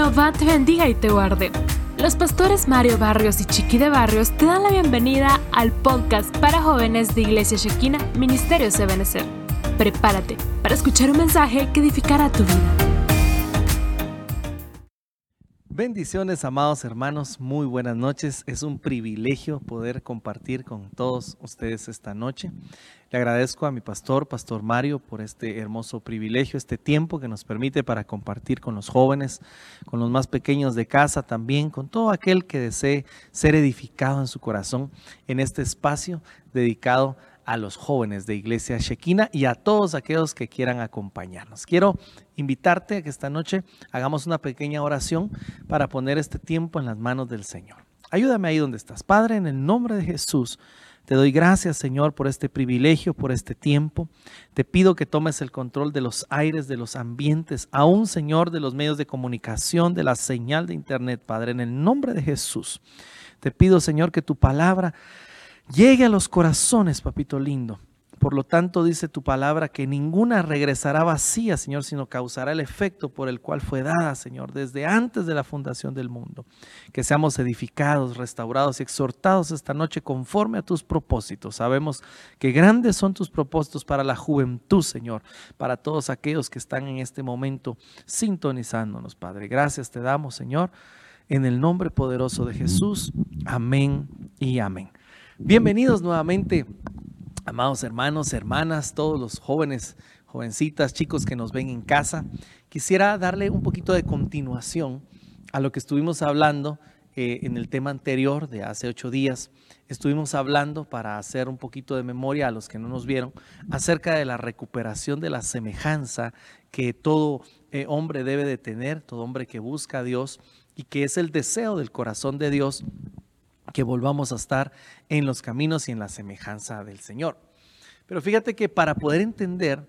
Jehová te bendiga y te guarde. Los pastores Mario Barrios y Chiqui de Barrios te dan la bienvenida al podcast para jóvenes de Iglesia Shekina, Ministerio Ebenezer. Prepárate para escuchar un mensaje que edificará tu vida. Bendiciones, amados hermanos, muy buenas noches. Es un privilegio poder compartir con todos ustedes esta noche. Le agradezco a mi pastor, Pastor Mario, por este hermoso privilegio, este tiempo que nos permite para compartir con los jóvenes, con los más pequeños de casa también, con todo aquel que desee ser edificado en su corazón en este espacio dedicado a los jóvenes de Iglesia Shekina y a todos aquellos que quieran acompañarnos. Quiero invitarte a que esta noche hagamos una pequeña oración para poner este tiempo en las manos del Señor. Ayúdame ahí donde estás. Padre, en el nombre de Jesús. Te doy gracias, Señor, por este privilegio, por este tiempo. Te pido que tomes el control de los aires, de los ambientes, aún, Señor, de los medios de comunicación, de la señal de Internet, Padre, en el nombre de Jesús. Te pido, Señor, que tu palabra llegue a los corazones, papito lindo por lo tanto, dice tu palabra que ninguna regresará vacía, Señor, sino causará el efecto por el cual fue dada, Señor, desde antes de la fundación del mundo. Que seamos edificados, restaurados y exhortados esta noche conforme a tus propósitos. Sabemos que grandes son tus propósitos para la juventud, Señor, para todos aquellos que están en este momento sintonizándonos, Padre. Gracias te damos, Señor, en el nombre poderoso de Jesús. Amén y amén. Bienvenidos nuevamente Amados hermanos, hermanas, todos los jóvenes, jovencitas, chicos que nos ven en casa, quisiera darle un poquito de continuación a lo que estuvimos hablando eh, en el tema anterior de hace ocho días. Estuvimos hablando, para hacer un poquito de memoria a los que no nos vieron, acerca de la recuperación de la semejanza que todo eh, hombre debe de tener, todo hombre que busca a Dios y que es el deseo del corazón de Dios que volvamos a estar en los caminos y en la semejanza del Señor. Pero fíjate que para poder entender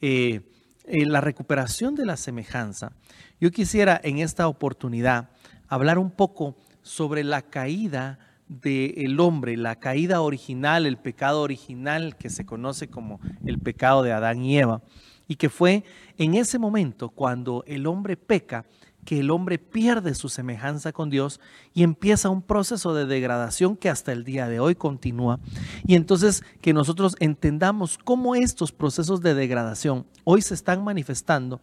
eh, eh, la recuperación de la semejanza, yo quisiera en esta oportunidad hablar un poco sobre la caída del hombre, la caída original, el pecado original que se conoce como el pecado de Adán y Eva, y que fue en ese momento cuando el hombre peca, que el hombre pierde su semejanza con Dios y empieza un proceso de degradación que hasta el día de hoy continúa. Y entonces que nosotros entendamos cómo estos procesos de degradación hoy se están manifestando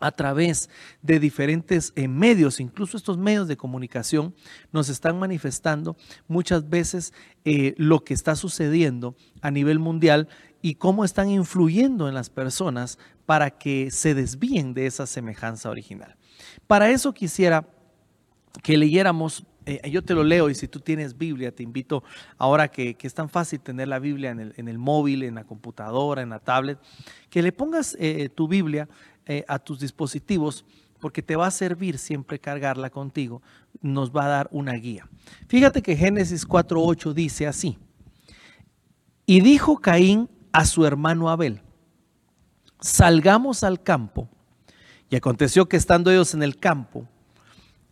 a través de diferentes eh, medios, incluso estos medios de comunicación, nos están manifestando muchas veces eh, lo que está sucediendo a nivel mundial y cómo están influyendo en las personas para que se desvíen de esa semejanza original. Para eso quisiera que leyéramos, eh, yo te lo leo y si tú tienes Biblia, te invito ahora que, es tan fácil tener la Biblia en el, móvil, en la computadora, en la tablet, que le pongas eh, tu Biblia eh, a tus dispositivos porque te va a servir siempre cargarla contigo, nos va a dar una guía. Fíjate que Génesis 4.8 dice así, y dijo Caín a su hermano Abel, salgamos al campo. Y aconteció que estando ellos en el campo,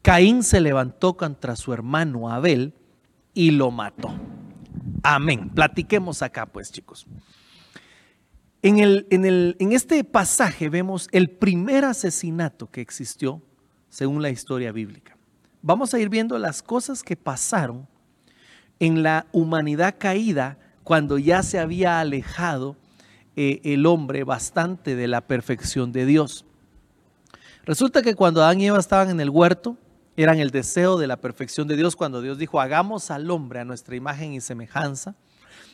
Caín se levantó contra su hermano Abel y lo mató. Amén. Platiquemos acá, pues, chicos. En, el, en, el, en este pasaje vemos el primer asesinato que existió según la historia bíblica. Vamos a ir viendo las cosas que pasaron en la humanidad caída cuando ya se había alejado eh, el hombre bastante de la perfección de Dios. Resulta que cuando Adán y Eva estaban en el huerto, eran el deseo de la perfección de Dios cuando Dios dijo, hagamos al hombre a nuestra imagen y semejanza.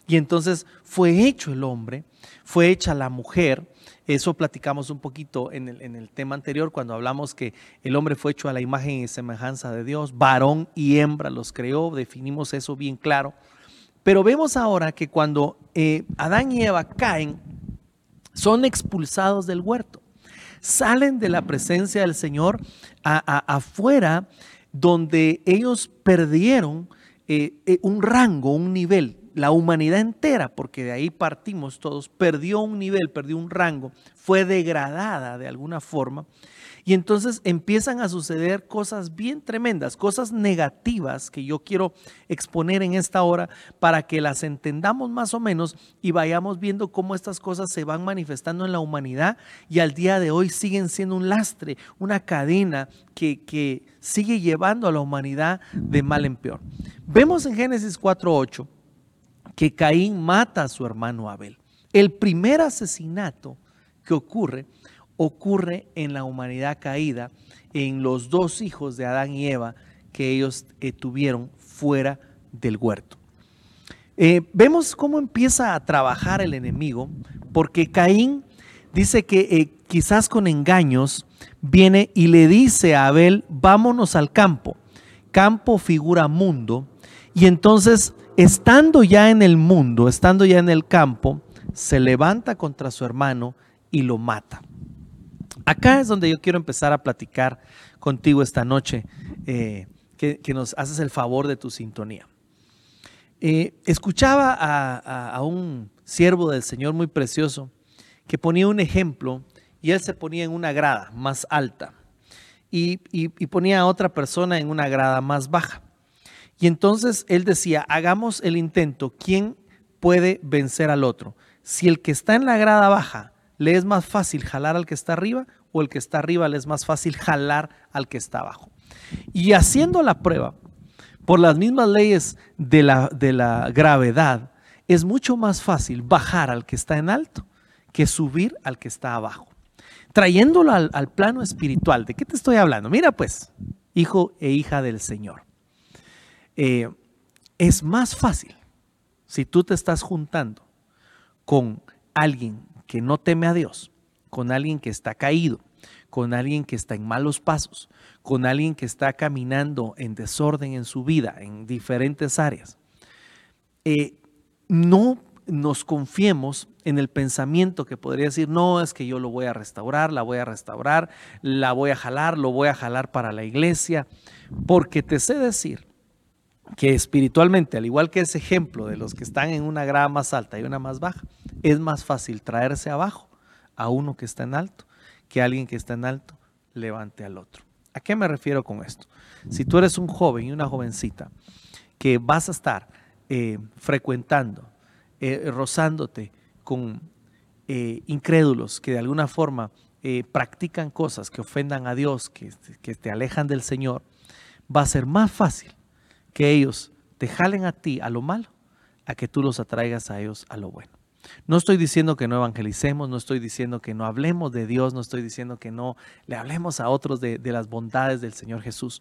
Y entonces fue hecho el hombre, fue hecha la mujer. Eso platicamos un poquito en el, en el, tema anterior cuando hablamos que el hombre fue hecho a la imagen y semejanza de Dios. Varón y hembra los creó, definimos eso bien claro. Pero vemos ahora que cuando eh, Adán y Eva caen, son expulsados del huerto salen de la presencia del Señor afuera donde ellos perdieron eh, eh, un rango, un nivel. la humanidad entera, porque de ahí partimos todos, perdió un nivel, perdió un rango, fue degradada de alguna forma. Y entonces empiezan a suceder cosas bien tremendas, cosas negativas que yo quiero exponer en esta hora para que las entendamos más o menos y vayamos viendo cómo estas cosas se van manifestando en la humanidad y al día de hoy siguen siendo un lastre, una cadena que, que sigue llevando a la humanidad de mal en peor. Vemos en Génesis 4.8 que Caín mata a su hermano Abel. El primer asesinato que ocurre ocurre en la humanidad caída, en los dos hijos de Adán y Eva que ellos eh, tuvieron fuera del huerto. Eh, vemos cómo empieza a trabajar el enemigo, porque Caín dice que eh, quizás con engaños viene y le dice a Abel, vámonos al campo. Campo figura mundo. Y entonces, estando ya en el mundo, estando ya en el campo, se levanta contra su hermano y lo mata. Acá es donde yo quiero empezar a platicar contigo esta noche, eh, que, nos haces el favor de tu sintonía. Eh, escuchaba a, un siervo del Señor muy precioso que ponía un ejemplo y él se ponía en una grada más alta y, y ponía a otra persona en una grada más baja. Y entonces él decía, hagamos el intento, ¿quién puede vencer al otro? Si el que está en la grada baja le es más fácil jalar al que está arriba o el que está arriba le es más fácil jalar al que está abajo. Y haciendo la prueba, por las mismas leyes de la, de la gravedad, es mucho más fácil bajar al que está en alto que subir al que está abajo. Trayéndolo al, plano espiritual, ¿de qué te estoy hablando? Mira pues, hijo e hija del Señor. Eh, es más fácil si tú te estás juntando con alguien que no teme a Dios, con alguien que está caído, con alguien que está en malos pasos, con alguien que está caminando en desorden en su vida, en diferentes áreas. Eh, no nos confiemos en el pensamiento que podría decir, no, es que yo lo voy a restaurar, la voy a restaurar, la voy a jalar, lo voy a jalar para la iglesia, porque te sé decir que espiritualmente, al igual que ese ejemplo de los que están en una grada más alta y una más baja, es más fácil traerse abajo a uno que está en alto que alguien que está en alto levante al otro. ¿A qué me refiero con esto? Si tú eres un joven y una jovencita que vas a estar eh, frecuentando, eh, rozándote con eh, incrédulos que de alguna forma practican cosas que ofendan a Dios, que, que te alejan del Señor, va a ser más fácil que ellos te jalen a ti a lo malo, a que tú los atraigas a ellos a lo bueno. No estoy diciendo que no evangelicemos, no estoy diciendo que no hablemos de Dios, no estoy diciendo que no le hablemos a otros de, las bondades del Señor Jesús,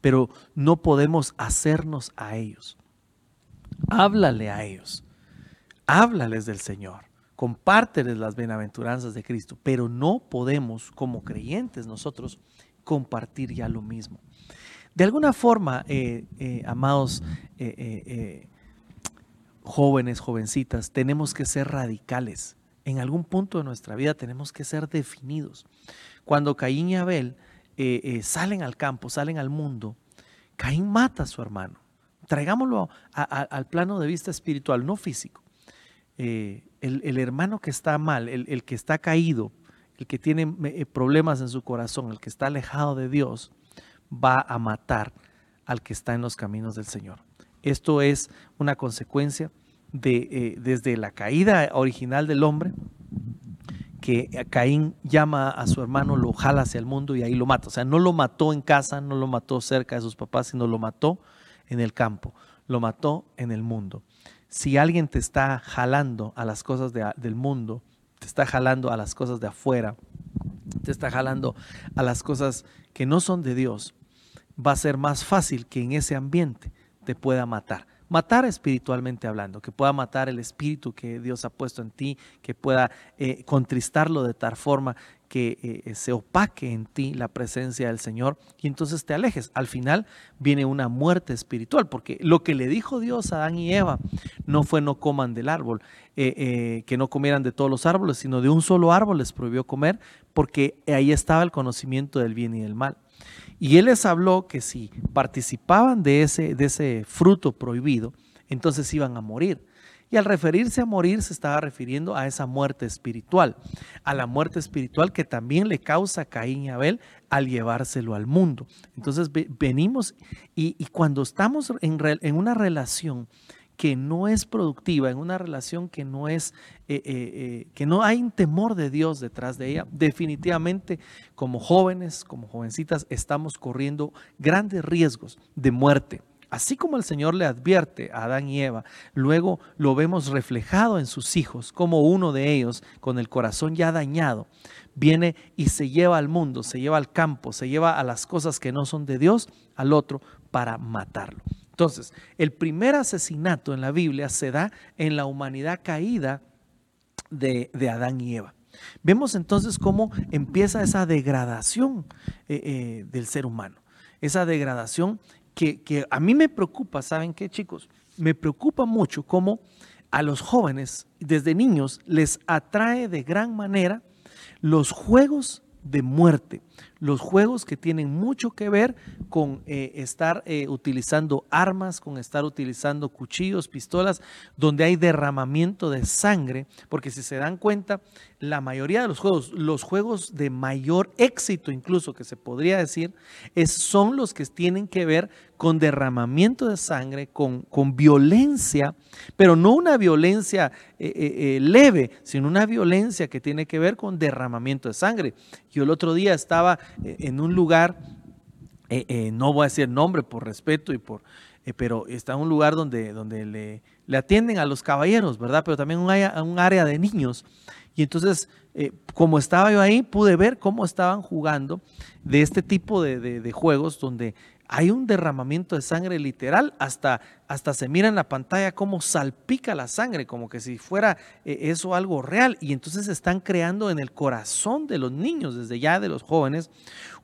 pero no podemos hacernos a ellos. Háblale a ellos, háblales del Señor, compárteles las bienaventuranzas de Cristo, pero no podemos como creyentes nosotros compartir ya lo mismo. De alguna forma, eh, eh, amados, eh, jóvenes, jovencitas, tenemos que ser radicales. En algún punto de nuestra vida tenemos que ser definidos. Cuando Caín y Abel eh, eh, salen al campo, salen al mundo, Caín mata a su hermano. Traigámoslo al plano de vista espiritual, no físico. Eh, el, hermano que está mal, el, el, que está caído, el que tiene problemas en su corazón, el que está alejado de Dios, va a matar al que está en los caminos del Señor. Esto es una consecuencia de, eh, desde la caída original del hombre, que Caín llama a su hermano, lo jala hacia el mundo y ahí lo mata. O sea, no lo mató en casa, no lo mató cerca de sus papás, sino lo mató en el campo, lo mató en el mundo. Si alguien te está jalando a las cosas del mundo, te está jalando a las cosas de afuera, te está jalando a las cosas que no son de Dios, va a ser más fácil que en ese ambiente te pueda matar. Matar espiritualmente hablando, que pueda matar el espíritu que Dios ha puesto en ti, que pueda eh, contristarlo de tal forma que eh, se opaque en ti la presencia del Señor y entonces te alejes. Al final viene una muerte espiritual, porque lo que le dijo Dios a Adán y Eva no fue no coman del árbol, eh, que no comieran de todos los árboles, sino de un solo árbol les prohibió comer, porque ahí estaba el conocimiento del bien y del mal. Y él les habló que si participaban de ese, de ese fruto prohibido, entonces iban a morir. Y al referirse a morir se estaba refiriendo a esa muerte espiritual, a la muerte espiritual que también le causa Caín y Abel al llevárselo al mundo. Entonces venimos y, cuando estamos en una relación que no es productiva, en una relación que no es, eh, eh, eh, que no hay un temor de Dios detrás de ella, definitivamente como jóvenes, como jovencitas, estamos corriendo grandes riesgos de muerte. Así como el Señor le advierte a Adán y Eva, luego lo vemos reflejado en sus hijos, como uno de ellos, con el corazón ya dañado, viene y se lleva al mundo, se lleva al campo, se lleva a las cosas que no son de Dios, al otro, para matarlo. Entonces, el primer asesinato en la Biblia se da en la humanidad caída de, Adán y Eva. Vemos entonces cómo empieza esa degradación eh, eh, del ser humano, esa degradación que, que, a mí me preocupa, ¿saben qué chicos? Me preocupa mucho cómo a los jóvenes desde niños les atrae de gran manera los juegos de muerte, los juegos que tienen mucho que ver con eh, estar eh, utilizando armas, con estar utilizando cuchillos, pistolas, donde hay derramamiento de sangre, porque si se dan cuenta, la mayoría de los juegos, los juegos de mayor éxito incluso que se podría decir, es, son los que tienen que ver con derramamiento de sangre, con, con violencia, pero no una violencia eh, leve, sino una violencia que tiene que ver con derramamiento de sangre. Yo el otro día estaba eh, en un lugar, eh, eh, no voy a decir nombre por respeto y por, pero está en un lugar donde, donde le, atienden a los caballeros, ¿verdad? Pero también un un área de niños. Y entonces, como estaba yo ahí, pude ver cómo estaban jugando de este tipo de, de juegos donde hay un derramamiento de sangre literal, hasta, hasta se mira en la pantalla cómo salpica la sangre, como que si fuera eh, eso algo real. Y entonces están creando en el corazón de los niños, desde ya de los jóvenes,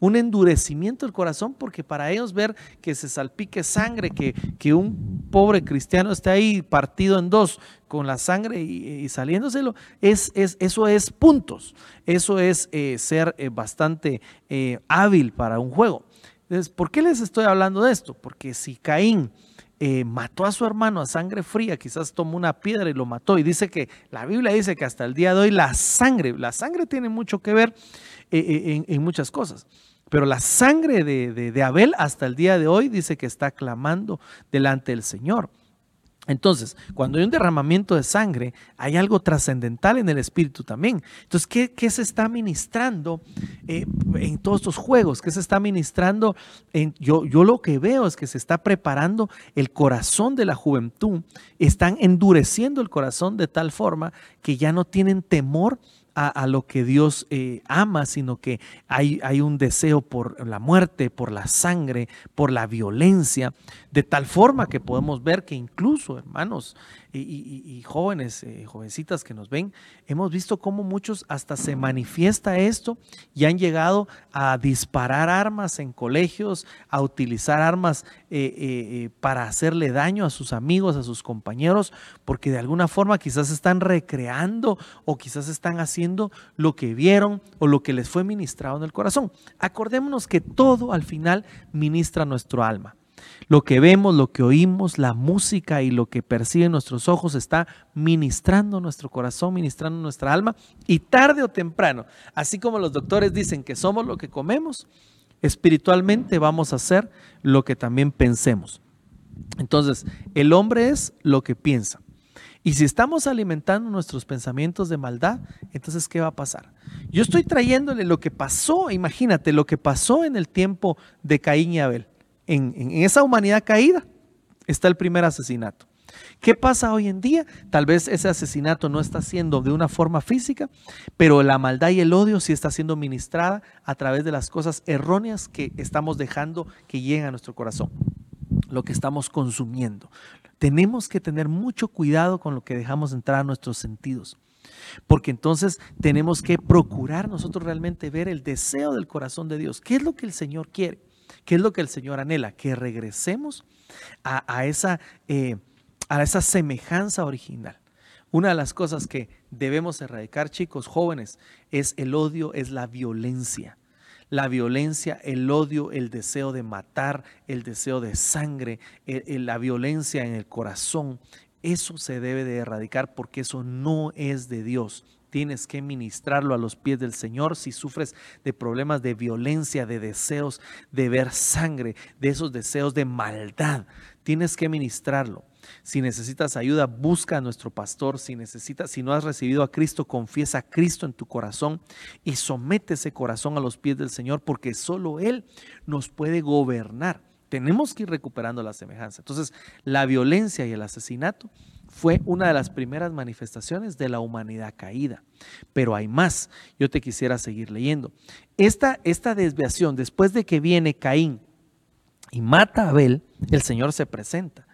un endurecimiento del corazón, porque para ellos ver que se salpique sangre, que, que un pobre cristiano esté ahí partido en dos con la sangre y, saliéndoselo, es, es, eso es puntos, eso es eh, ser eh, bastante hábil para un juego. ¿Por qué les estoy hablando de esto? Porque si Caín eh, mató a su hermano a sangre fría, quizás tomó una piedra y lo mató, y dice que la Biblia dice que hasta el día de hoy la sangre, la sangre tiene mucho que ver eh, eh, en, muchas cosas. Pero la sangre de Abel hasta el día de hoy dice que está clamando delante del Señor. Entonces, cuando hay un derramamiento de sangre, hay algo trascendental en el espíritu también. Entonces, ¿qué, se está ministrando eh, en todos estos juegos? ¿Qué se está ministrando? En, yo, yo lo que veo es que se está preparando el corazón de la juventud. Están endureciendo el corazón de tal forma que ya no tienen temor a, lo que Dios eh, ama, sino que hay, hay un deseo por la muerte, por la sangre, por la violencia, de tal forma que podemos ver que incluso, hermanos, y, jóvenes, eh, jovencitas que nos ven, hemos visto cómo muchos hasta se manifiesta esto y han llegado a disparar armas en colegios, a utilizar armas eh, eh, para hacerle daño a sus amigos, a sus compañeros, porque de alguna forma quizás están recreando o quizás están haciendo lo que vieron o lo que les fue ministrado en el corazón. Acordémonos que todo al final ministra nuestro alma. Lo que vemos, lo que oímos, la música y lo que perciben nuestros ojos está ministrando nuestro corazón, ministrando nuestra alma. Y tarde o temprano, así como los doctores dicen que somos lo que comemos, espiritualmente vamos a ser lo que también pensemos. Entonces, el hombre es lo que piensa. Y si estamos alimentando nuestros pensamientos de maldad, entonces, ¿qué va a pasar? Yo estoy trayéndole lo que pasó, imagínate, lo que pasó en el tiempo de Caín y Abel en, esa humanidad caída está el primer asesinato. ¿Qué pasa hoy en día? Tal vez ese asesinato no está siendo de una forma física, pero la maldad y el odio sí está siendo ministrada a través de las cosas erróneas que estamos dejando que lleguen a nuestro corazón, lo que estamos consumiendo. Tenemos que tener mucho cuidado con lo que dejamos entrar a nuestros sentidos, porque entonces tenemos que procurar nosotros realmente ver el deseo del corazón de Dios. ¿Qué es lo que el Señor quiere? ¿Qué es lo que el Señor anhela? Que regresemos a, esa, eh, a esa semejanza original. Una de las cosas que debemos erradicar, chicos jóvenes, es el odio, es la violencia. La violencia, el odio, el deseo de matar, el deseo de sangre, la violencia en el corazón, Eso se debe de erradicar porque eso no es de Dios. Tienes que ministrarlo a los pies del Señor si sufres de problemas de violencia, de deseos de ver sangre, de esos deseos de maldad. Tienes que ministrarlo. Si necesitas ayuda, busca a nuestro pastor. Si necesitas, si no has recibido a Cristo, confiesa a Cristo en tu corazón y somete ese corazón a los pies del Señor, porque solo Él nos puede gobernar. Tenemos que ir recuperando la semejanza. Entonces, la violencia y el asesinato fue una de las primeras manifestaciones de la humanidad caída. Pero hay más. Yo te quisiera seguir leyendo. Esta, esta desviación, después de que viene Caín y mata a Abel, el Señor se presenta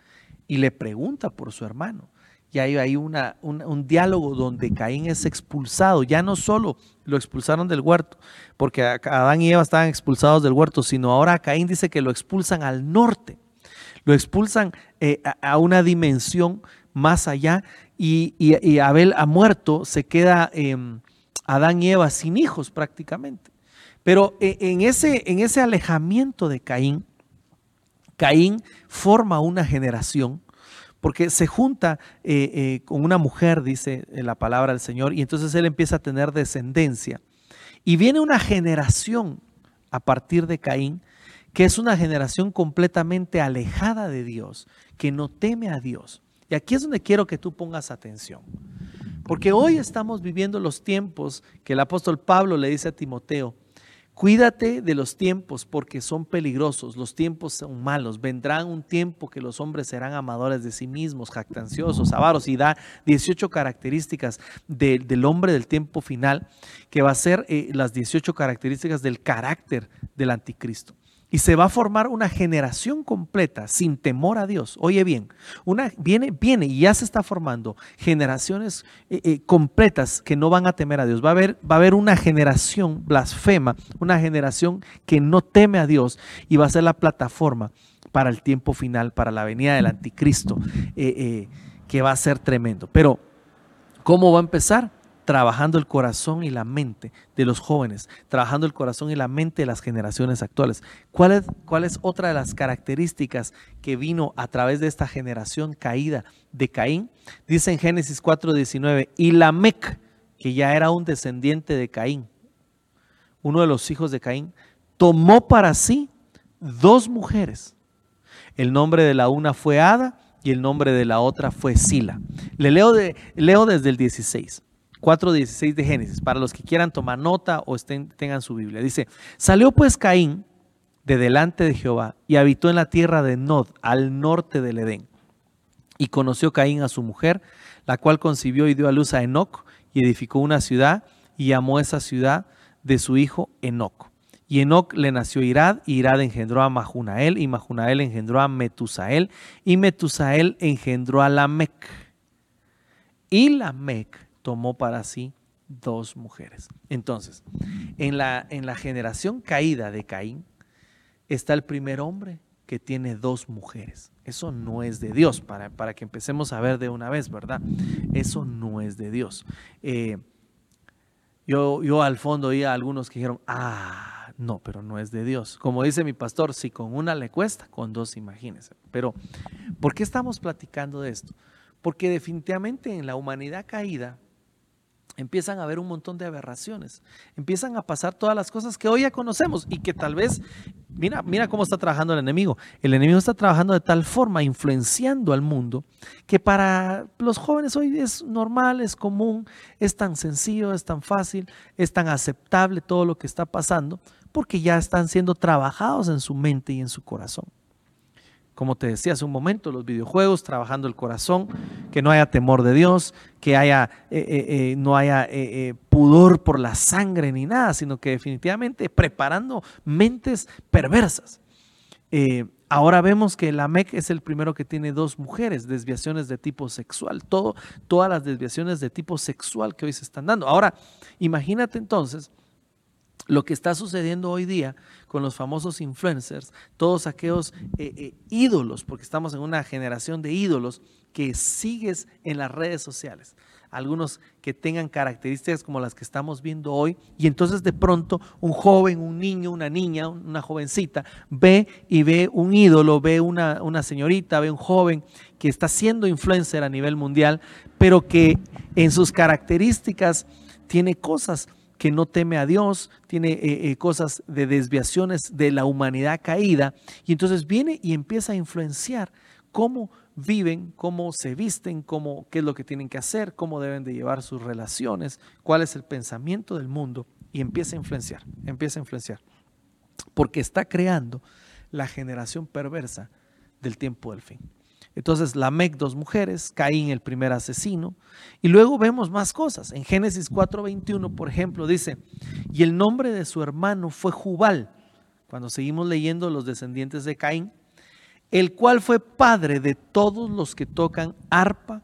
y le pregunta por su hermano. Y hay, hay una, un diálogo donde Caín es expulsado. Ya no solo lo expulsaron del huerto, porque Adán y Eva estaban expulsados del huerto, sino ahora Caín dice que lo expulsan al norte. Lo expulsan eh, a, una dimensión más allá y, Abel ha muerto, se queda em, Adán y Eva sin hijos prácticamente. Pero e, en ese, en ese alejamiento de Caín, Caín forma una generación porque se junta eh, eh, con una mujer, dice la palabra del Señor, y entonces él empieza a tener descendencia. Y viene una generación a partir de Caín, que es una generación completamente alejada de Dios, que no teme a Dios. Y aquí es donde quiero que tú pongas atención. Porque hoy estamos viviendo los tiempos que el apóstol Pablo le dice a Timoteo, Cuídate de los tiempos porque son peligrosos, los tiempos son malos. Vendrán un tiempo que los hombres serán amadores de sí mismos, jactanciosos, avaros, y da 18 características del hombre del tiempo final, que va a ser eh, las 18 características del carácter del anticristo. Y se va a formar una generación completa sin temor a Dios. Oye bien, una, viene, viene y ya se está formando generaciones eh, eh, completas que no van a temer a Dios. Va a, haber, va a haber una generación blasfema, una generación que no teme a Dios y va a ser la plataforma para el tiempo final, para la venida del anticristo, eh, que va a ser tremendo. Pero, ¿cómo va a empezar? Trabajando el corazón y la mente de los jóvenes, trabajando el corazón y la mente de las generaciones actuales. ¿Cuál es, otra de las características que vino a través de esta generación caída de Caín? Dice en Génesis 4:19, y Lamec, que ya era un descendiente de Caín, uno de los hijos de Caín, tomó para sí dos mujeres. El nombre de la una fue Ada y el nombre de la otra fue Sila. Le de, leo desde el 16. 4.16 de Génesis, para los que quieran tomar nota o estén, tengan su Biblia. Dice, salió pues Caín de delante de Jehová y habitó en la tierra de Nod, al norte del Edén. Y conoció Caín a su mujer, la cual concibió y dio a luz a Enoc y edificó una ciudad y llamó esa ciudad de su hijo Enoc. Y Enoc le nació Irad, y Irad engendró a Majunael, y Majunael engendró a Metusael, y Metusael engendró a Lamec. Y Lamec tomó para sí dos mujeres. Entonces, en la, en la generación caída de Caín está el primer hombre que tiene dos mujeres. Eso no es de Dios, para, para que empecemos a ver de una vez, ¿verdad? Eso no es de Dios. Eh, yo, yo al fondo oía a algunos que dijeron, ah, no, pero no es de Dios. Como dice mi pastor, si con una le cuesta, con dos imagínense. Pero, ¿por qué estamos platicando de esto? Porque definitivamente en la humanidad caída, empiezan a haber un montón de aberraciones, empiezan a pasar todas las cosas que hoy ya conocemos y que tal vez, mira, mira cómo está trabajando el enemigo. El enemigo está trabajando de tal forma, influenciando al mundo, que para los jóvenes hoy es normal, es común, es tan sencillo, es tan fácil, es tan aceptable todo lo que está pasando, porque ya están siendo trabajados en su mente y en su corazón como te decía hace un momento, los videojuegos, trabajando el corazón, que no haya temor de Dios, que haya, eh, eh, eh, no haya pudor por la sangre ni nada, sino que definitivamente preparando mentes perversas. ahora vemos que la MEC es el primero que tiene dos mujeres, desviaciones de tipo sexual, todo, todas las desviaciones de tipo sexual que hoy se están dando. Ahora, imagínate entonces lo que está sucediendo hoy día con los famosos influencers, todos aquellos eh, eh, ídolos, porque estamos en una generación de ídolos que sigues en las redes sociales. algunos que tengan características como las que estamos viendo hoy, y entonces de pronto un joven, un niño, una niña, una jovencita, ve y ve un ídolo, ve una, una señorita, ve un joven que está siendo influencer a nivel mundial, pero que en sus características tiene cosas que no teme a Dios, tiene eh, eh, cosas de desviaciones de la humanidad caída, y entonces viene y empieza a influenciar cómo viven, cómo se visten, cómo, qué es lo que tienen que hacer, cómo deben de llevar sus relaciones, cuál es el pensamiento del mundo, y empieza a influenciar, empieza a influenciar, porque está creando la generación perversa del tiempo del fin. Entonces, Lamec, dos mujeres, Caín, el primer asesino. Y luego vemos más cosas. En Génesis 4:21, por ejemplo, dice, y el nombre de su hermano fue Jubal, cuando seguimos leyendo los descendientes de Caín, el cual fue padre de todos los que tocan arpa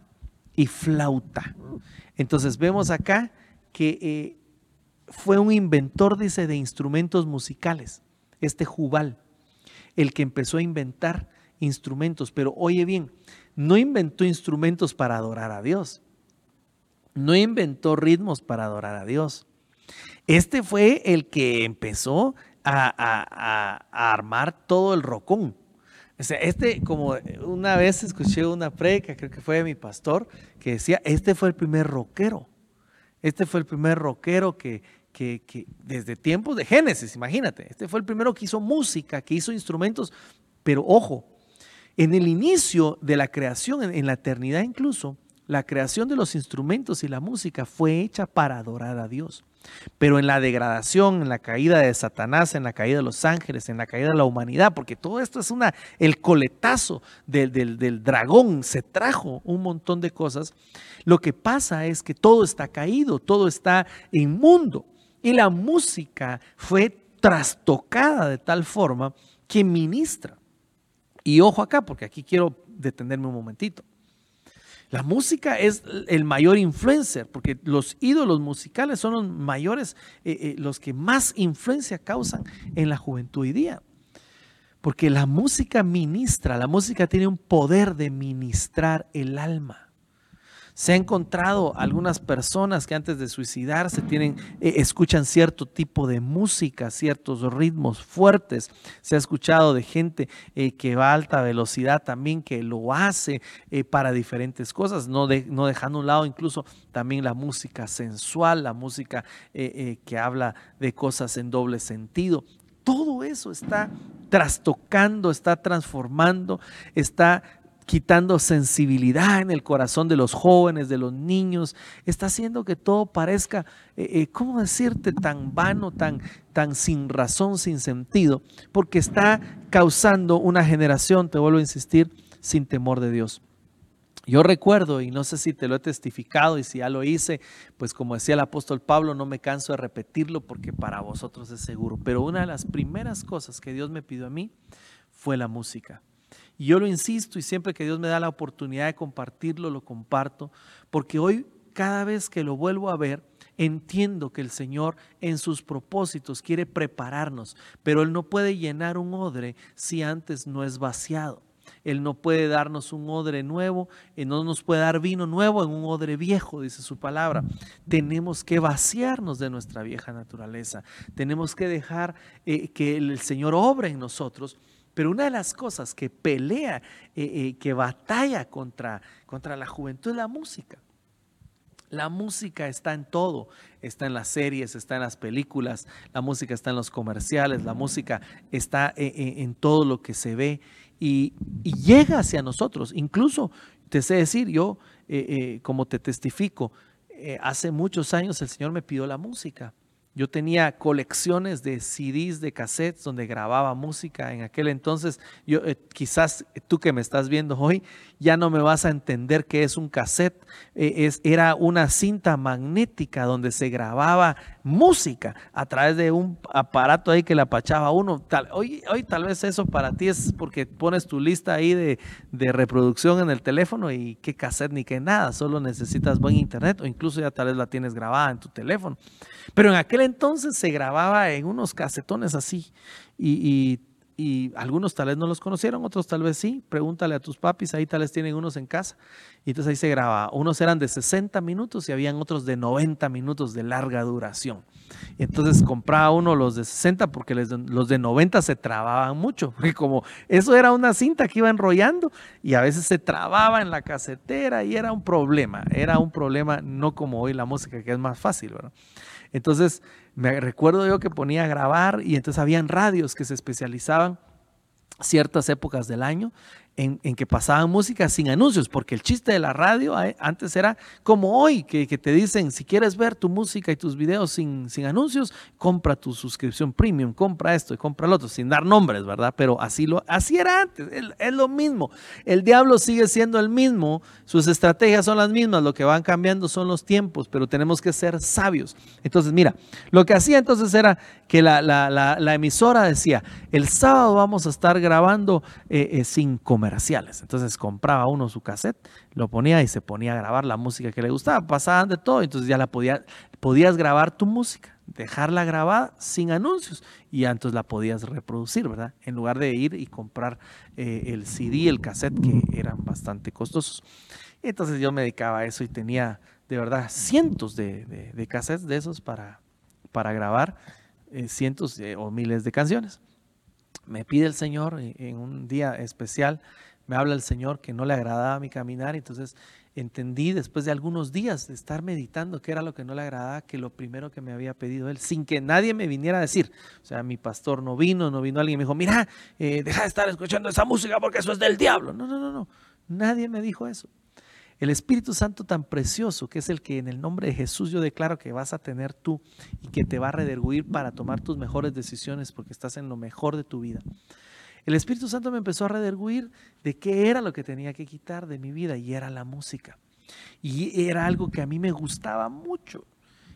y flauta. Entonces vemos acá que eh, fue un inventor, dice, de instrumentos musicales, este Jubal, el que empezó a inventar instrumentos, pero oye bien, no inventó instrumentos para adorar a Dios. No inventó ritmos para adorar a Dios. Este fue el que empezó a, armar todo el rocón. O sea, este, como una vez escuché una predica, creo que fue de mi pastor, que decía, este fue el primer rockero. Este fue el primer rockero que, que, que, desde tiempos de Génesis, imagínate, este fue el primero que hizo música, que hizo instrumentos, pero ojo, en el inicio de la creación, en, la eternidad incluso, la creación de los instrumentos y la música fue hecha para adorar a Dios. Pero en la degradación, en la caída de Satanás, en la caída de los ángeles, en la caída de la humanidad, porque todo esto es una, el coletazo del, del, dragón, se trajo un montón de cosas. Lo que pasa es que todo está caído, todo está inmundo. Y la música fue trastocada de tal forma que ministra. Y ojo acá, porque aquí quiero detenerme un momentito. La música es el mayor influencer, porque los ídolos musicales son los mayores, eh, eh, los que más influencia causan en la juventud hoy día. Porque la música ministra, la música tiene un poder de ministrar el alma. Se ha encontrado algunas personas que antes de suicidarse tienen, eh, escuchan cierto tipo de música, ciertos ritmos fuertes. Se ha escuchado de gente eh, que va a alta velocidad también que lo hace eh, para diferentes cosas, no, no dejando a un lado incluso también la música sensual, la música que habla de cosas en doble sentido. Todo eso está trastocando, está transformando, está quitando sensibilidad en el corazón de los jóvenes, de los niños, está haciendo que todo parezca, eh, eh, ¿cómo decirte?, tan vano, tan, tan sin razón, sin sentido, porque está causando una generación, te vuelvo a insistir, sin temor de Dios. Yo recuerdo, y no sé si te lo he testificado y si ya lo hice, pues como decía el apóstol Pablo, no me canso de repetirlo porque para vosotros es seguro, pero una de las primeras cosas que Dios me pidió a mí fue la música. Y yo lo insisto y siempre que Dios me da la oportunidad de compartirlo, lo comparto, porque hoy cada vez que lo vuelvo a ver, entiendo que el Señor en sus propósitos quiere prepararnos, pero Él no puede llenar un odre si antes no es vaciado. Él no puede darnos un odre nuevo, y no nos puede dar vino nuevo en un odre viejo, dice su palabra. Tenemos que vaciarnos de nuestra vieja naturaleza. Tenemos que dejar eh, que el Señor obre en nosotros pero una de las cosas que pelea, eh, eh, que batalla contra, contra la juventud es la música. La música está en todo, está en las series, está en las películas, la música está en los comerciales, la música está eh, en, todo lo que se ve y, llega hacia nosotros. Incluso, te sé decir, yo, como te testifico, hace muchos años el Señor me pidió la música yo tenía colecciones de CDs, de cassettes donde grababa música en aquel entonces. Yo, eh, quizás tú que me estás viendo hoy ya no me vas a entender qué es un cassette. Eh, es, era una cinta magnética donde se grababa música a través de un aparato ahí que le apachaba uno. Tal, hoy, hoy tal vez eso para ti es porque pones tu lista ahí de, de reproducción en el teléfono y qué cassette ni qué nada. Solo necesitas buen internet o incluso ya tal vez la tienes grabada en tu teléfono. Pero en aquel entonces se grababa en unos casetones así y algunos tal vez no los conocieron, otros tal vez sí. Pregúntale a tus papis, ahí tal vez tienen unos en casa. Y entonces ahí se graba. Unos eran de 60 minutos y habían otros de 90 minutos de larga duración. Y entonces compraba uno los de 60 porque los de 90 se trababan mucho. Porque como eso era una cinta que iba enrollando y a veces se trababa en la casetera y era un problema. Era un problema no como hoy la música que es más fácil, ¿verdad? Entonces, me recuerdo yo que ponía a grabar y entonces habían radios que se especializaban ciertas épocas del año en, que pasaban música sin anuncios, porque el chiste de la radio eh, antes era como hoy, que, te dicen, si quieres ver tu música y tus videos sin, anuncios, compra tu suscripción premium, compra esto y compra lo otro, sin dar nombres, ¿verdad? Pero así, lo, así era antes, es, lo mismo. El diablo sigue siendo el mismo, sus estrategias son las mismas, lo que van cambiando son los tiempos, pero tenemos que ser sabios. Entonces, mira, lo que hacía entonces era que la, emisora decía, el sábado vamos a estar grabando eh, eh, sin comerciales. Entonces compraba uno su cassette, lo ponía y se ponía a grabar la música que le gustaba. Pasaban de todo, entonces ya la podía, podías grabar tu música, dejarla grabada sin anuncios y ya entonces la podías reproducir, ¿verdad? En lugar de ir y comprar eh, el CD, el cassette, que eran bastante costosos. Entonces yo me dedicaba a eso y tenía de verdad cientos de, de cassettes de esos para, grabar eh, cientos o miles de canciones. Me pide el Señor en un día especial, me habla el Señor que no le agradaba mi caminar, entonces entendí después de algunos días de estar meditando qué era lo que no le agradaba, que lo primero que me había pedido él, sin que nadie me viniera a decir, o sea, mi pastor no vino, no vino alguien, me dijo, mira, eh, deja de estar escuchando esa música porque eso es del diablo. No, no, no, no, nadie me dijo eso. El Espíritu Santo tan precioso, que es el que en el nombre de Jesús yo declaro que vas a tener tú y que te va a rederguir para tomar tus mejores decisiones porque estás en lo mejor de tu vida. El Espíritu Santo me empezó a rederguir de qué era lo que tenía que quitar de mi vida y era la música. Y era algo que a mí me gustaba mucho.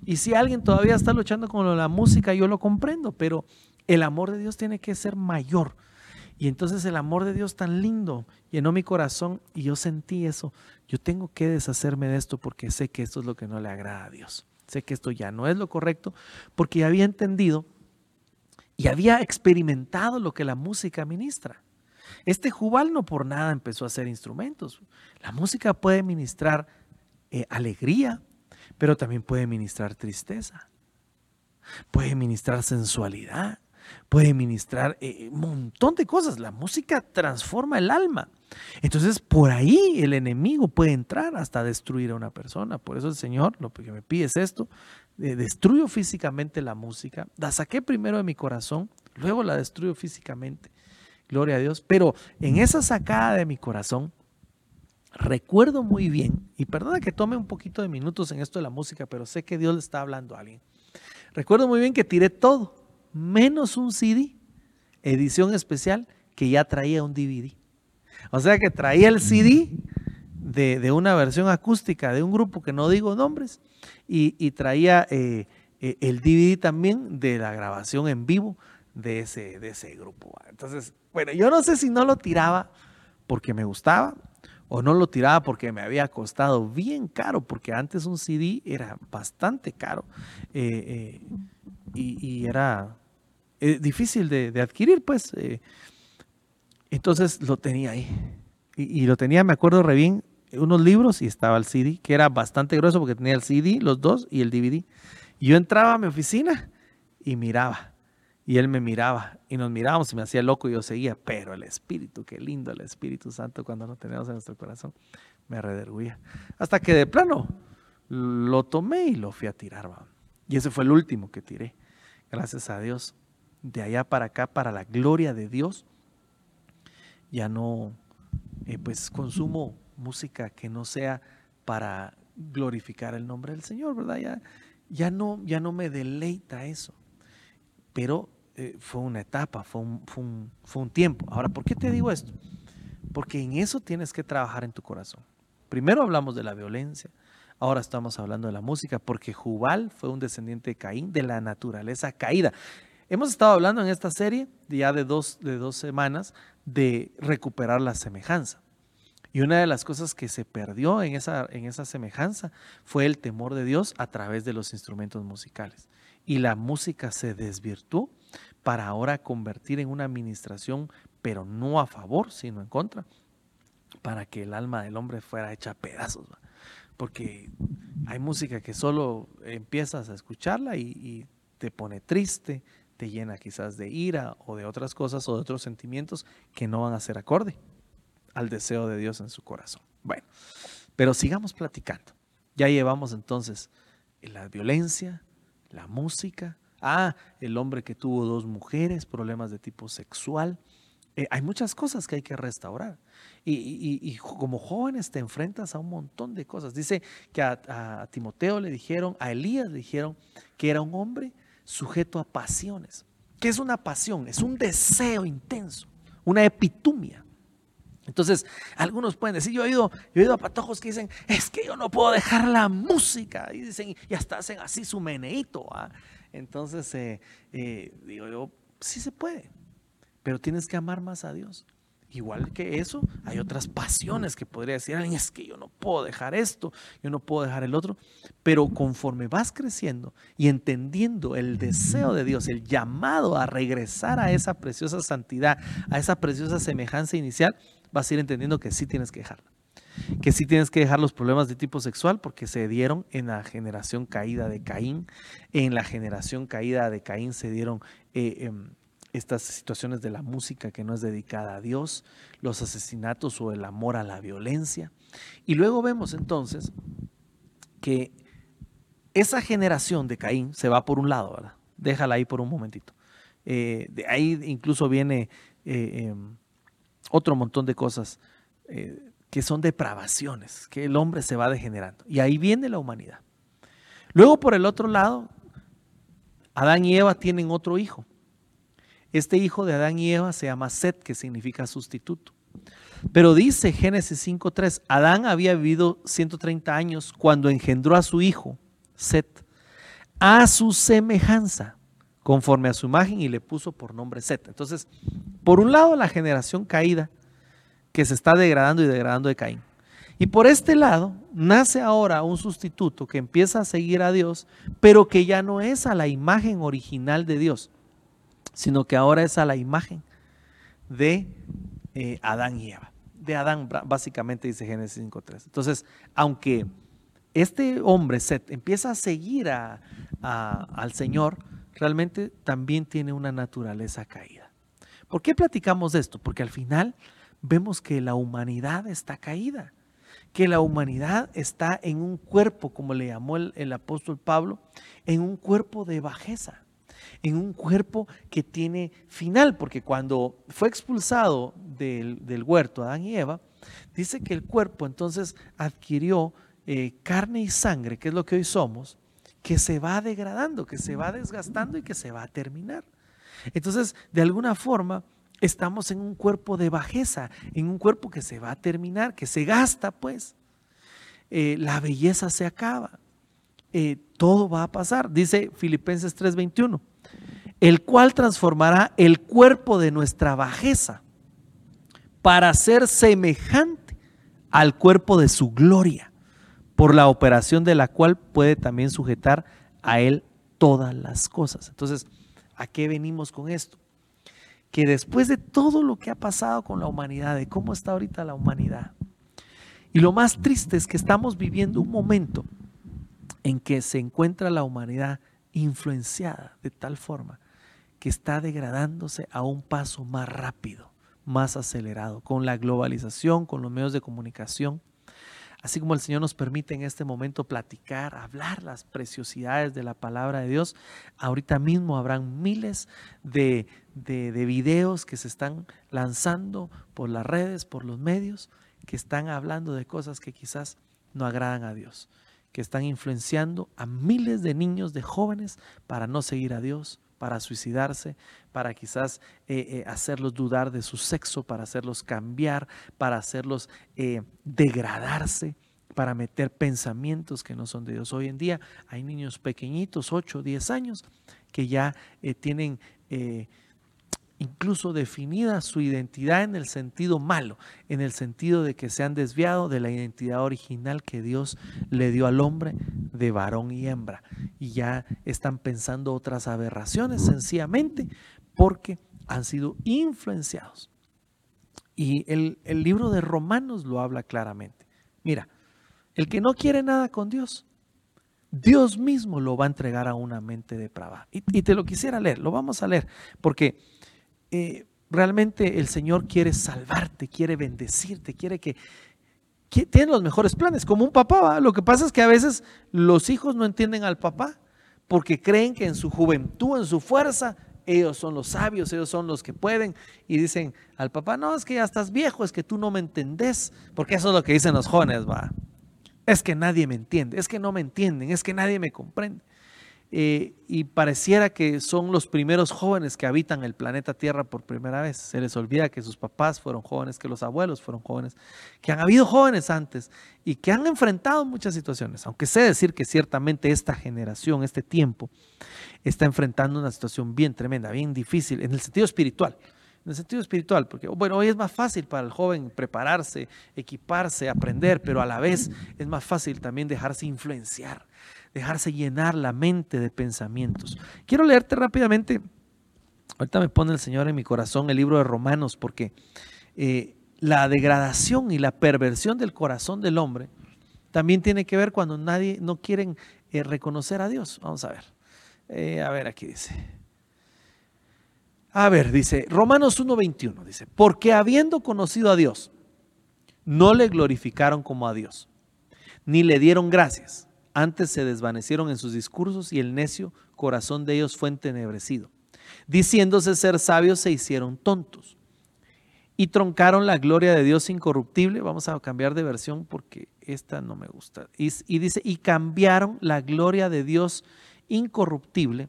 Y si alguien todavía está luchando con la música, yo lo comprendo, pero el amor de Dios tiene que ser mayor y entonces el amor de Dios tan lindo llenó mi corazón y yo sentí eso. Yo tengo que deshacerme de esto porque sé que esto es lo que no le agrada a Dios. Sé que esto ya no es lo correcto porque ya había entendido y había experimentado lo que la música ministra. Este Jubal no por nada empezó a hacer instrumentos. La música puede ministrar eh, alegría, pero también puede ministrar tristeza. Puede ministrar sensualidad puede ministrar eh, un montón de cosas. La música transforma el alma. Entonces, por ahí el enemigo puede entrar hasta destruir a una persona. Por eso el Señor, lo que me pide es esto, destruyo físicamente la música, la saqué primero de mi corazón, luego la destruyo físicamente. Gloria a Dios. Pero en esa sacada de mi corazón, recuerdo muy bien, y perdona que tome un poquito de minutos en esto de la música, pero sé que Dios le está hablando a alguien. Recuerdo muy bien que tiré todo menos un CD, edición especial, que ya traía un DVD. O sea que traía el CD de, una versión acústica de un grupo que no digo nombres y, traía eh, eh, el DVD también de la grabación en vivo de ese, de ese grupo. Entonces, bueno, yo no sé si no lo tiraba porque me gustaba o no lo tiraba porque me había costado bien caro, porque antes un CD era bastante caro eh, y, era eh, difícil de, adquirir, pues. Eh, entonces lo tenía ahí. Y, lo tenía, me acuerdo re bien, unos libros y estaba el CD, que era bastante grueso porque tenía el CD, los dos y el DVD. Y yo entraba a mi oficina y miraba. Y él me miraba y nos mirábamos y me hacía loco y yo seguía. Pero el Espíritu, qué lindo el Espíritu Santo cuando lo tenemos en nuestro corazón, me rederguía. Hasta que de plano lo tomé y lo fui a tirar. Y ese fue el último que tiré. Gracias a Dios de allá para acá para la gloria de Dios, ya no eh, pues consumo música que no sea para glorificar el nombre del Señor, ¿verdad? Ya, ya, no, ya no me deleita eso. Pero eh, fue una etapa, fue un, fue, un, fue un tiempo. Ahora, ¿por qué te digo esto? Porque en eso tienes que trabajar en tu corazón. Primero hablamos de la violencia, ahora estamos hablando de la música, porque Jubal fue un descendiente de Caín, de la naturaleza caída. Hemos estado hablando en esta serie, ya de dos, de dos semanas, de recuperar la semejanza. Y una de las cosas que se perdió en esa, en esa semejanza fue el temor de Dios a través de los instrumentos musicales. Y la música se desvirtuó para ahora convertir en una administración, pero no a favor, sino en contra, para que el alma del hombre fuera hecha a pedazos. Porque hay música que solo empiezas a escucharla y, te pone triste, te llena quizás de ira o de otras cosas o de otros sentimientos que no van a ser acorde al deseo de Dios en su corazón. Bueno, pero sigamos platicando. Ya llevamos entonces la violencia, la música, ah, el hombre que tuvo dos mujeres, problemas de tipo sexual. Eh, hay muchas cosas que hay que restaurar. Y, como jóvenes te enfrentas a un montón de cosas. Dice que a, Timoteo le dijeron, a Elías le dijeron que era un hombre sujeto a pasiones. ¿Qué es una pasión? Es un deseo intenso, una epitumia. Entonces, algunos pueden decir, yo he oído, he oído a patojos que dicen, es que yo no puedo dejar la música. Y dicen, y hasta hacen así su meneito. ¿ah? Entonces, eh, eh, digo yo, sí se puede, pero tienes que amar más a Dios. Igual que eso, hay otras pasiones que podría decir alguien, es que yo no puedo dejar esto, yo no puedo dejar el otro, pero conforme vas creciendo y entendiendo el deseo de Dios, el llamado a regresar a esa preciosa santidad, a esa preciosa semejanza inicial, vas a ir entendiendo que sí tienes que dejarla que sí tienes que dejar los problemas de tipo sexual porque se dieron en la generación caída de Caín. En la generación caída de Caín se dieron eh, em, estas situaciones de la música que no es dedicada a Dios, los asesinatos o el amor a la violencia. Y luego vemos entonces que esa generación de Caín se va por un lado, ¿verdad? Déjala ahí por un momentito. Eh, de ahí incluso viene eh, em, otro montón de cosas que son depravaciones, que el hombre se va degenerando. Y ahí viene la humanidad. Luego, por el otro lado, Adán y Eva tienen otro hijo. Este hijo de Adán y Eva se llama Set, que significa sustituto. Pero dice Génesis 5.3, Adán había vivido 130 años cuando engendró a su hijo, Set, a su semejanza, conforme a su imagen, y le puso por nombre Set. Entonces, por un lado, la generación caída, que se está degradando y degradando de Caín. Y por este lado, nace ahora un sustituto que empieza a seguir a Dios, pero que ya no es a la imagen original de Dios, sino que ahora es a la imagen de eh, Adán y Eva. De Adán, básicamente dice Génesis 5.3. Entonces, aunque este hombre Seth empieza a seguir al Señor, realmente también tiene una naturaleza caída. ¿Por qué platicamos de esto? Porque al final vemos que la humanidad está caída, que la humanidad está en un cuerpo, como le llamó el, apóstol Pablo, en un cuerpo de bajeza, en un cuerpo que tiene final, porque cuando fue expulsado del, huerto Adán y Eva, dice que el cuerpo entonces adquirió eh, carne y sangre, que es lo que hoy somos, que se va degradando, que se va desgastando y que se va a terminar. Entonces, de alguna forma, estamos en un cuerpo de bajeza, en un cuerpo que se va a terminar, que se gasta, pues. Eh, la belleza se acaba. Eh, todo va a pasar, dice Filipenses 3:21, el cual transformará el cuerpo de nuestra bajeza para ser semejante al cuerpo de su gloria, por la operación de la cual puede también sujetar a él todas las cosas. Entonces, ¿a qué venimos con esto? que después de todo lo que ha pasado con la humanidad, de cómo está ahorita la humanidad, y lo más triste es que estamos viviendo un momento en que se encuentra la humanidad influenciada de tal forma que está degradándose a un paso más rápido, más acelerado, con la globalización, con los medios de comunicación, Así como el Señor nos permite en este momento platicar, hablar las preciosidades de la palabra de Dios, ahorita mismo habrán miles de, de, videos que se están lanzando por las redes, por los medios, que están hablando de cosas que quizás no agradan a Dios, que están influenciando a miles de niños, de jóvenes, para no seguir a Dios, para suicidarse, para quizás eh, eh, hacerlos dudar de su sexo, para hacerlos cambiar, para hacerlos eh, degradarse, para meter pensamientos que no son de Dios. Hoy en día hay niños pequeñitos, 8, 10 años, que ya tienen incluso definida su identidad en el sentido malo, en el sentido de que se han desviado de la identidad original que Dios le dio al hombre de varón y hembra. Y ya están pensando otras aberraciones sencillamente porque han sido influenciados. Y el, el libro de Romanos lo habla claramente. Mira, el que no quiere nada con Dios, Dios mismo lo va a entregar a una mente depravada. Y, y te lo quisiera leer, lo vamos a leer, porque eh, realmente el Señor quiere salvarte, quiere bendecirte, quiere que, tiene los mejores planes, como un papá. Lo que pasa es que a veces los hijos no entienden al papá porque creen que en su juventud, en su fuerza, ellos son los sabios, ellos son los que pueden. Y dicen al papá, no, es que ya estás viejo, es que tú no me entendés, porque eso es lo que dicen los jóvenes, va. Es que nadie me entiende, es que no me entienden, es que nadie me comprende. Eh, y pareciera que son los primeros jóvenes que habitan el planeta Tierra por primera vez. Se les olvida que sus papás fueron jóvenes, que los abuelos fueron jóvenes, que han habido jóvenes antes y que han enfrentado muchas situaciones. Aunque sé decir que ciertamente esta generación, este tiempo, está enfrentando una situación bien tremenda, bien difícil, en el sentido espiritual. En el sentido espiritual, porque bueno, hoy es más fácil para el joven prepararse, equiparse, aprender, pero a la vez es más fácil también dejarse influenciar dejarse llenar la mente de pensamientos. Quiero leerte rápidamente, ahorita me pone el Señor en mi corazón el libro de Romanos, porque eh, la degradación y la perversión del corazón del hombre también tiene que ver cuando nadie no quieren eh, reconocer a Dios. Vamos a ver. Eh, a ver, aquí dice. A ver, dice Romanos 1:21, dice, porque habiendo conocido a Dios, no le glorificaron como a Dios, ni le dieron gracias antes se desvanecieron en sus discursos y el necio corazón de ellos fue entenebrecido. Diciéndose ser sabios se hicieron tontos y troncaron la gloria de Dios incorruptible. Vamos a cambiar de versión porque esta no me gusta. Y, y dice, y cambiaron la gloria de Dios incorruptible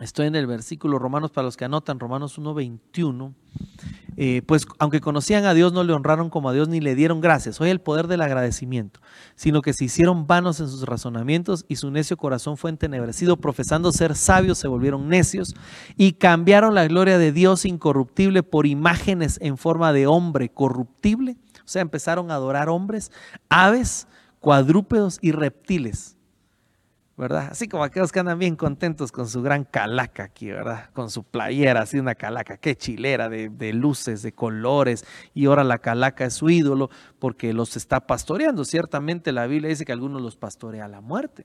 Estoy en el versículo Romanos para los que anotan, Romanos 1.21. Eh, pues aunque conocían a Dios, no le honraron como a Dios ni le dieron gracias. Hoy el poder del agradecimiento, sino que se hicieron vanos en sus razonamientos y su necio corazón fue entenebrecido, profesando ser sabios, se volvieron necios y cambiaron la gloria de Dios incorruptible por imágenes en forma de hombre corruptible. O sea, empezaron a adorar hombres, aves, cuadrúpedos y reptiles ¿verdad? Así como aquellos que andan bien contentos con su gran calaca aquí, ¿verdad? Con su playera, así una calaca, qué chilera de, de, luces, de colores, y ahora la calaca es su ídolo porque los está pastoreando. Ciertamente la Biblia dice que algunos los pastorea a la muerte.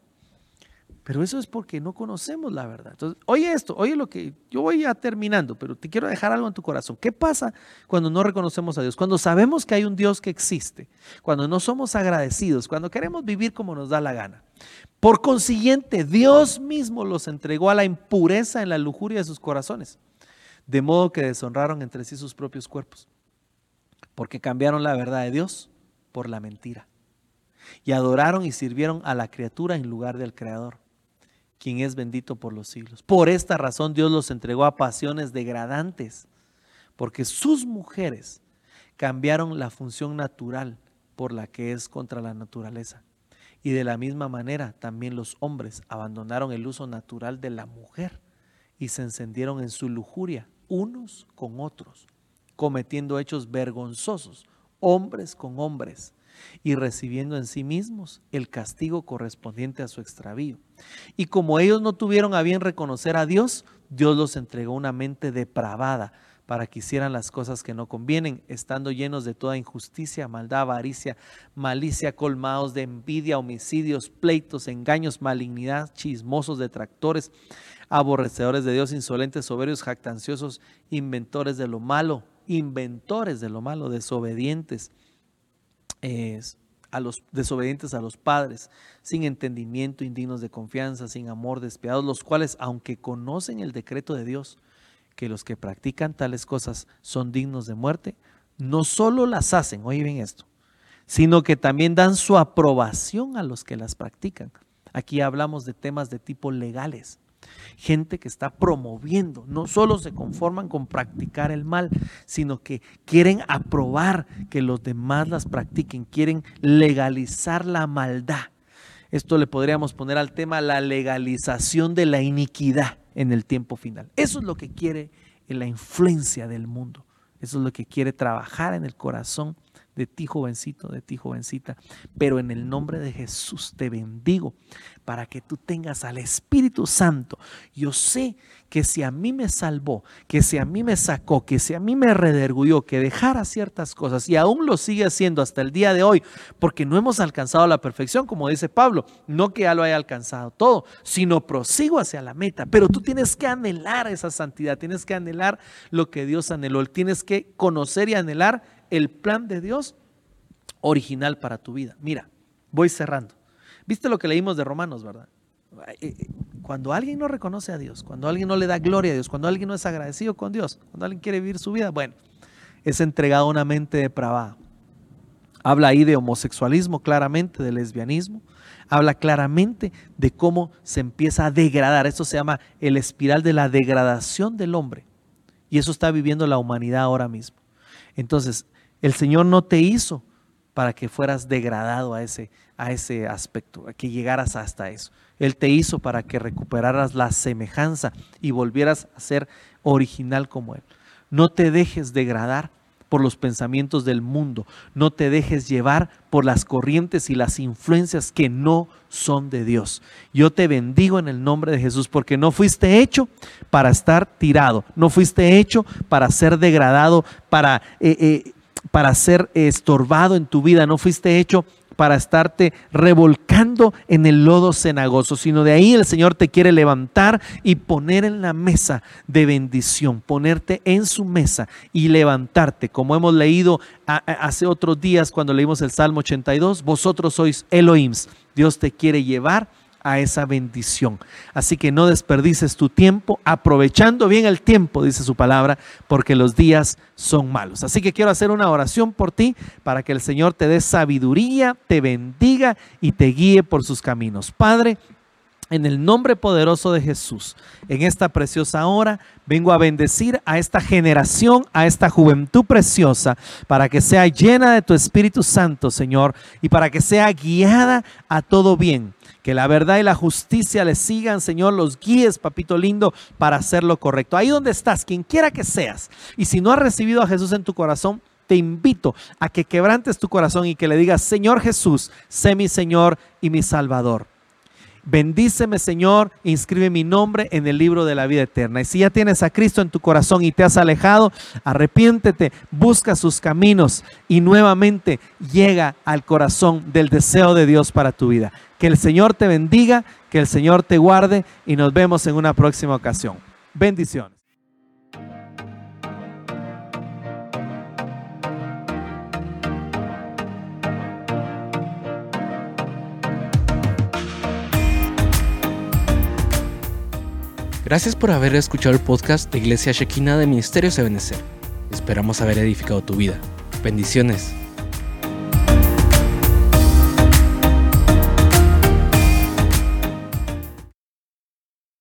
Pero eso es porque no conocemos la verdad. Entonces, oye esto, oye lo que yo voy ya terminando, pero te quiero dejar algo en tu corazón. ¿Qué pasa cuando no reconocemos a Dios? Cuando sabemos que hay un Dios que existe, cuando no somos agradecidos, cuando queremos vivir como nos da la gana. Por consiguiente, Dios mismo los entregó a la impureza en la lujuria de sus corazones, de modo que deshonraron entre sí sus propios cuerpos, porque cambiaron la verdad de Dios por la mentira, y adoraron y sirvieron a la criatura en lugar del Creador quien es bendito por los siglos. Por esta razón Dios los entregó a pasiones degradantes, porque sus mujeres cambiaron la función natural por la que es contra la naturaleza. Y de la misma manera también los hombres abandonaron el uso natural de la mujer y se encendieron en su lujuria unos con otros, cometiendo hechos vergonzosos, hombres con hombres y recibiendo en sí mismos el castigo correspondiente a su extravío. Y como ellos no tuvieron a bien reconocer a Dios, Dios los entregó una mente depravada para que hicieran las cosas que no convienen, estando llenos de toda injusticia, maldad, avaricia, malicia, colmados de envidia, homicidios, pleitos, engaños, malignidad, chismosos, detractores, aborrecedores de Dios, insolentes, soberbios, jactanciosos, inventores de lo malo, inventores de lo malo, desobedientes a los desobedientes a los padres, sin entendimiento, indignos de confianza, sin amor, despiadados, los cuales, aunque conocen el decreto de Dios, que los que practican tales cosas son dignos de muerte, no solo las hacen, oye bien esto, sino que también dan su aprobación a los que las practican. Aquí hablamos de temas de tipo legales gente que está promoviendo, no solo se conforman con practicar el mal, sino que quieren aprobar que los demás las practiquen, quieren legalizar la maldad. Esto le podríamos poner al tema la legalización de la iniquidad en el tiempo final. Eso es lo que quiere la influencia del mundo. Eso es lo que quiere trabajar en el corazón de ti jovencito, de ti jovencita. Pero en el nombre de Jesús te bendigo para que tú tengas al Espíritu Santo. Yo sé que si a mí me salvó, que si a mí me sacó, que si a mí me rederguyó, que dejara ciertas cosas y aún lo sigue haciendo hasta el día de hoy, porque no hemos alcanzado la perfección, como dice Pablo, no que ya lo haya alcanzado todo, sino prosigo hacia la meta. Pero tú tienes que anhelar esa santidad, tienes que anhelar lo que Dios anheló, tienes que conocer y anhelar el plan de Dios original para tu vida. Mira, voy cerrando. ¿Viste lo que leímos de Romanos, verdad? Eh, cuando alguien no reconoce a Dios, cuando alguien no le da gloria a Dios, cuando alguien no es agradecido con Dios, cuando alguien quiere vivir su vida, bueno, es entregado a una mente depravada. Habla ahí de homosexualismo claramente, de lesbianismo. Habla claramente de cómo se empieza a degradar. Esto se llama el espiral de la degradación del hombre. Y eso está viviendo la humanidad ahora mismo. Entonces, el Señor no te hizo para que fueras degradado a ese, a ese aspecto, a que llegaras hasta eso. Él te hizo para que recuperaras la semejanza y volvieras a ser original como Él. No te dejes degradar por los pensamientos del mundo. No te dejes llevar por las corrientes y las influencias que no son de Dios. Yo te bendigo en el nombre de Jesús porque no fuiste hecho para estar tirado, no fuiste hecho para ser degradado, para eh, eh, para ser estorbado en tu vida, no fuiste hecho para estarte revolcando en el lodo cenagoso, sino de ahí el Señor te quiere levantar y poner en la mesa de bendición, ponerte en su mesa y levantarte, como hemos leído hace otros días cuando leímos el Salmo 82, vosotros sois Elohims, Dios te quiere llevar a esa bendición. Así que no desperdices tu tiempo, aprovechando bien el tiempo, dice su palabra, porque los días son malos. Así que quiero hacer una oración por ti para que el Señor te dé sabiduría, te bendiga y te guíe por sus caminos. Padre, en el nombre poderoso de Jesús, en esta preciosa hora, vengo a bendecir a esta generación, a esta juventud preciosa, para que sea llena de tu Espíritu Santo, Señor, y para que sea guiada a todo bien que la verdad y la justicia le sigan, Señor, los guíes, papito lindo, para hacer lo correcto. Ahí donde estás, quien quiera que seas, y si no has recibido a Jesús en tu corazón, te invito a que quebrantes tu corazón y que le digas, Señor Jesús, sé mi Señor y mi Salvador. Bendíceme, Señor, inscribe mi nombre en el libro de la vida eterna. Y si ya tienes a Cristo en tu corazón y te has alejado, arrepiéntete, busca sus caminos y nuevamente llega al corazón del deseo de Dios para tu vida. Que el Señor te bendiga, que el Señor te guarde y nos vemos en una próxima ocasión. Bendiciones. Gracias por haber escuchado el podcast de Iglesia Shekina de Ministerios Ebenezer. Esperamos haber edificado tu vida. Bendiciones.